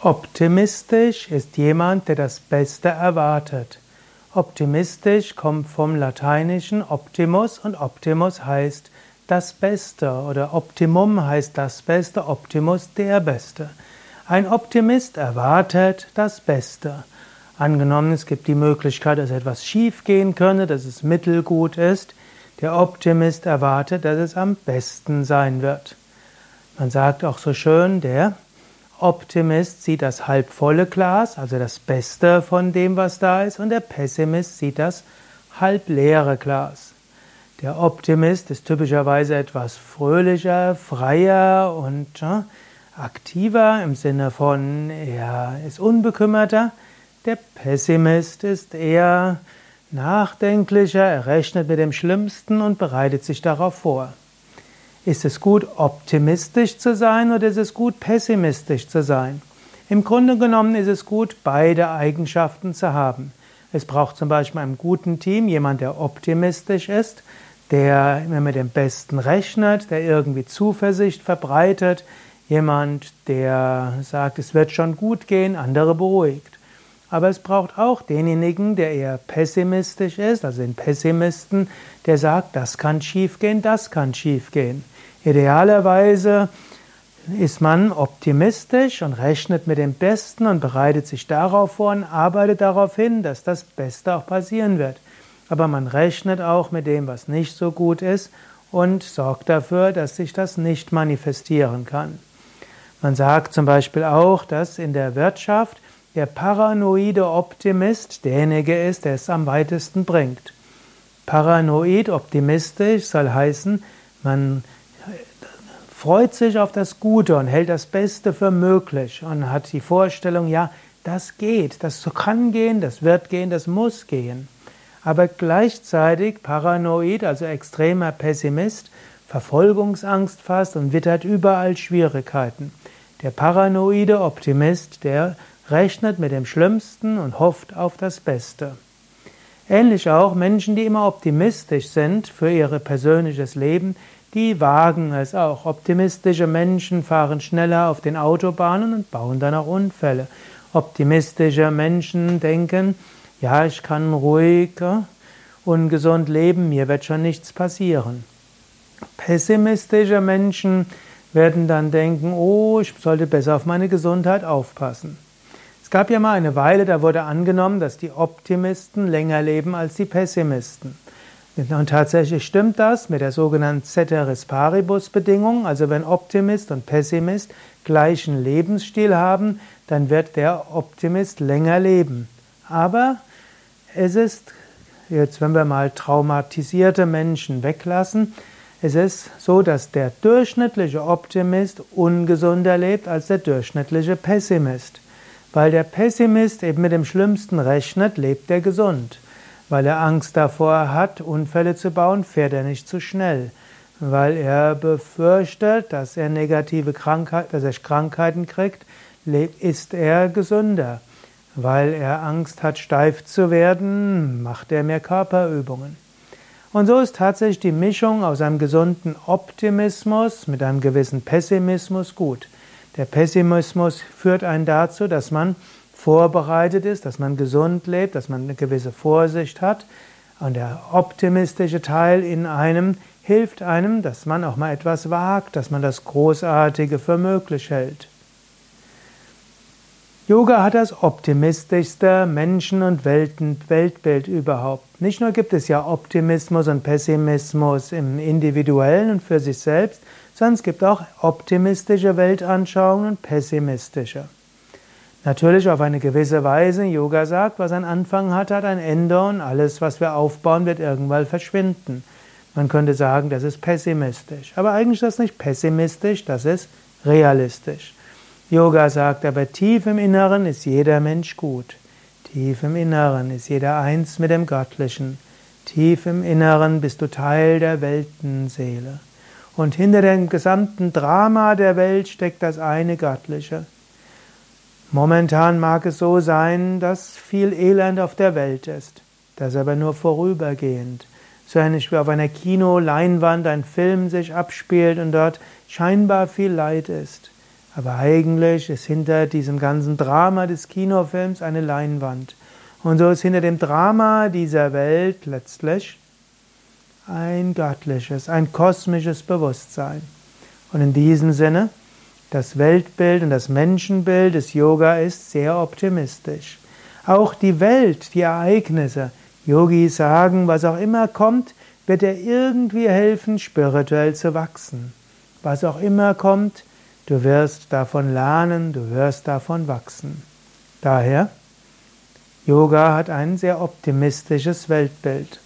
Optimistisch ist jemand, der das Beste erwartet. Optimistisch kommt vom lateinischen Optimus und Optimus heißt das Beste oder Optimum heißt das Beste, Optimus der Beste. Ein Optimist erwartet das Beste. Angenommen, es gibt die Möglichkeit, dass etwas schief gehen könnte, dass es mittelgut ist. Der Optimist erwartet, dass es am besten sein wird. Man sagt auch so schön, der Optimist sieht das halbvolle Glas, also das Beste von dem, was da ist, und der Pessimist sieht das halbleere Glas. Der Optimist ist typischerweise etwas fröhlicher, freier und äh, aktiver im Sinne von, er ist unbekümmerter. Der Pessimist ist eher nachdenklicher, er rechnet mit dem Schlimmsten und bereitet sich darauf vor. Ist es gut, optimistisch zu sein oder ist es gut, pessimistisch zu sein? Im Grunde genommen ist es gut, beide Eigenschaften zu haben. Es braucht zum Beispiel einem guten Team jemand, der optimistisch ist, der immer mit dem Besten rechnet, der irgendwie Zuversicht verbreitet, jemand, der sagt, es wird schon gut gehen, andere beruhigt. Aber es braucht auch denjenigen, der eher pessimistisch ist, also den Pessimisten, der sagt, das kann schiefgehen, das kann schiefgehen. Idealerweise ist man optimistisch und rechnet mit dem Besten und bereitet sich darauf vor und arbeitet darauf hin, dass das Beste auch passieren wird. Aber man rechnet auch mit dem, was nicht so gut ist und sorgt dafür, dass sich das nicht manifestieren kann. Man sagt zum Beispiel auch, dass in der Wirtschaft der paranoide Optimist derjenige ist, der es am weitesten bringt. Paranoid optimistisch soll heißen, man freut sich auf das Gute und hält das Beste für möglich und hat die Vorstellung, ja, das geht, das kann gehen, das wird gehen, das muss gehen. Aber gleichzeitig paranoid, also extremer Pessimist, Verfolgungsangst fast und wittert überall Schwierigkeiten. Der paranoide Optimist, der rechnet mit dem Schlimmsten und hofft auf das Beste. Ähnlich auch Menschen, die immer optimistisch sind für ihr persönliches Leben, die wagen es auch. Optimistische Menschen fahren schneller auf den Autobahnen und bauen dann auch Unfälle. Optimistische Menschen denken, ja, ich kann ruhig, ungesund leben, mir wird schon nichts passieren. Pessimistische Menschen werden dann denken, oh, ich sollte besser auf meine Gesundheit aufpassen. Es gab ja mal eine Weile, da wurde angenommen, dass die Optimisten länger leben als die Pessimisten. Und tatsächlich stimmt das mit der sogenannten Ceteris Paribus Bedingung. Also wenn Optimist und Pessimist gleichen Lebensstil haben, dann wird der Optimist länger leben. Aber es ist, jetzt wenn wir mal traumatisierte Menschen weglassen, es ist so, dass der durchschnittliche Optimist ungesunder lebt als der durchschnittliche Pessimist. Weil der Pessimist eben mit dem Schlimmsten rechnet, lebt er gesund. Weil er Angst davor hat, Unfälle zu bauen, fährt er nicht zu schnell. Weil er befürchtet, dass er negative Krankheiten, dass er Krankheiten kriegt, ist er gesünder. Weil er Angst hat, steif zu werden, macht er mehr Körperübungen. Und so ist tatsächlich die Mischung aus einem gesunden Optimismus mit einem gewissen Pessimismus gut. Der Pessimismus führt einen dazu, dass man vorbereitet ist, dass man gesund lebt, dass man eine gewisse Vorsicht hat. Und der optimistische Teil in einem hilft einem, dass man auch mal etwas wagt, dass man das Großartige für möglich hält. Yoga hat das optimistischste Menschen- und Weltbild überhaupt. Nicht nur gibt es ja Optimismus und Pessimismus im Individuellen und für sich selbst, sondern es gibt auch optimistische Weltanschauungen und pessimistische. Natürlich auf eine gewisse Weise. Yoga sagt, was einen Anfang hat, hat ein Ende und alles, was wir aufbauen, wird irgendwann verschwinden. Man könnte sagen, das ist pessimistisch. Aber eigentlich ist das nicht pessimistisch, das ist realistisch. Yoga sagt aber, tief im Inneren ist jeder Mensch gut. Tief im Inneren ist jeder eins mit dem Göttlichen. Tief im Inneren bist du Teil der Weltenseele. Und hinter dem gesamten Drama der Welt steckt das eine Göttliche. Momentan mag es so sein, dass viel Elend auf der Welt ist. Das aber nur vorübergehend. So ähnlich wie auf einer Kinoleinwand ein Film sich abspielt und dort scheinbar viel Leid ist. Aber eigentlich ist hinter diesem ganzen Drama des Kinofilms eine Leinwand. Und so ist hinter dem Drama dieser Welt letztlich ein göttliches, ein kosmisches Bewusstsein. Und in diesem Sinne, das Weltbild und das Menschenbild des Yoga ist sehr optimistisch. Auch die Welt, die Ereignisse, Yogis sagen, was auch immer kommt, wird dir irgendwie helfen, spirituell zu wachsen. Was auch immer kommt, du wirst davon lernen, du wirst davon wachsen. Daher, Yoga hat ein sehr optimistisches Weltbild.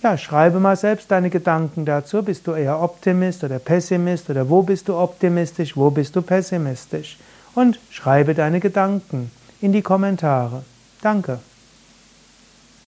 Ja, schreibe mal selbst deine Gedanken dazu. Bist du eher Optimist oder Pessimist oder wo bist du optimistisch, wo bist du pessimistisch? Und schreibe deine Gedanken in die Kommentare. Danke.